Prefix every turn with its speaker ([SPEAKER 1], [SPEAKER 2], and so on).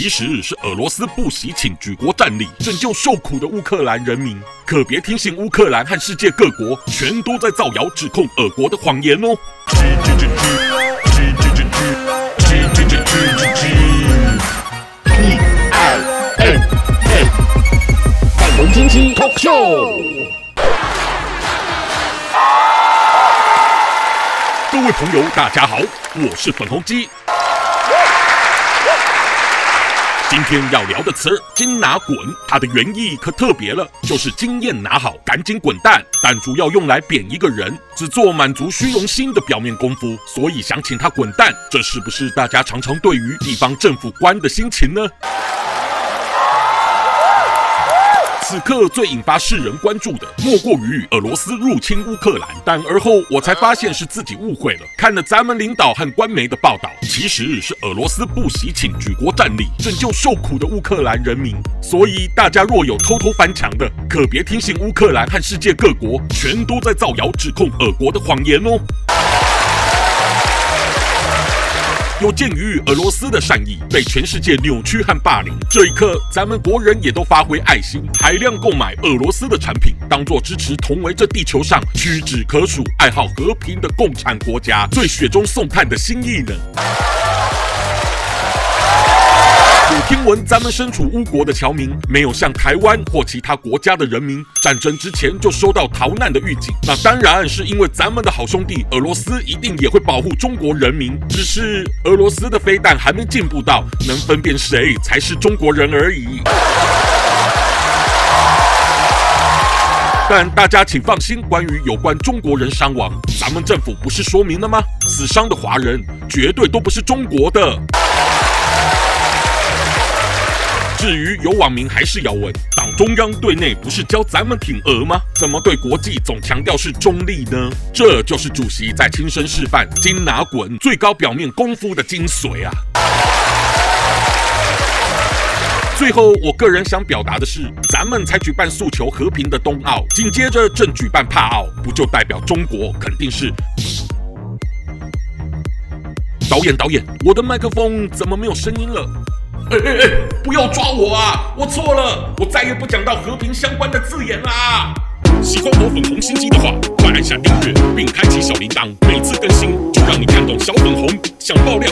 [SPEAKER 1] 其实是俄罗斯不惜请举国战力拯救受苦的乌克兰人民。可别听信乌克兰和世界各国全都在造谣指控俄国的谎言哦。
[SPEAKER 2] 粉红鸡 Talk Show，
[SPEAKER 1] 各位朋友，大家好，我是粉红鸡。今天要聊的词儿“经拿滚”，它的原意可特别了，就是经验拿好，赶紧滚蛋。但主要用来贬一个人，只做满足虚荣心的表面功夫，所以想请他滚蛋。这是不是大家常常对于地方政府官的心情呢？此刻最引发世人关注的，莫过于俄罗斯入侵乌克兰。但而后我才发现是自己误会了，看了咱们领导和官媒的报道，其实是俄罗斯不惜请举国战力拯救受苦的乌克兰人民。所以大家若有偷偷翻墙的，可别听信乌克兰和世界各国全都在造谣指控俄国的谎言哦。有鉴于俄罗斯的善意被全世界扭曲和霸凌，这一刻咱们国人也都发挥爱心，海量购买俄罗斯的产品，当做支持同为这地球上屈指可数、爱好和平的共产国家最雪中送炭的心意呢。咱们身处乌国的侨民，没有像台湾或其他国家的人民，战争之前就收到逃难的预警。那当然是因为咱们的好兄弟俄罗斯一定也会保护中国人民，只是俄罗斯的飞弹还没进步到能分辨谁才是中国人而已。但大家请放心，关于有关中国人伤亡，咱们政府不是说明了吗？死伤的华人绝对都不是中国的。至于有网民还是要问，党中央对内不是教咱们挺俄吗？怎么对国际总强调是中立呢？这就是主席在亲身示范“金拿滚”最高表面功夫的精髓啊！最后，我个人想表达的是，咱们才举办诉求和平的冬奥，紧接着正举办帕奥，不就代表中国肯定是？导演，导演，我的麦克风怎么没有声音了？哎哎哎！不要抓我啊！我错了，我再也不讲到和平相关的字眼啦。喜欢我粉红心机的话，快按下订阅并开启小铃铛，每次更新就让你看懂小粉红。想爆料，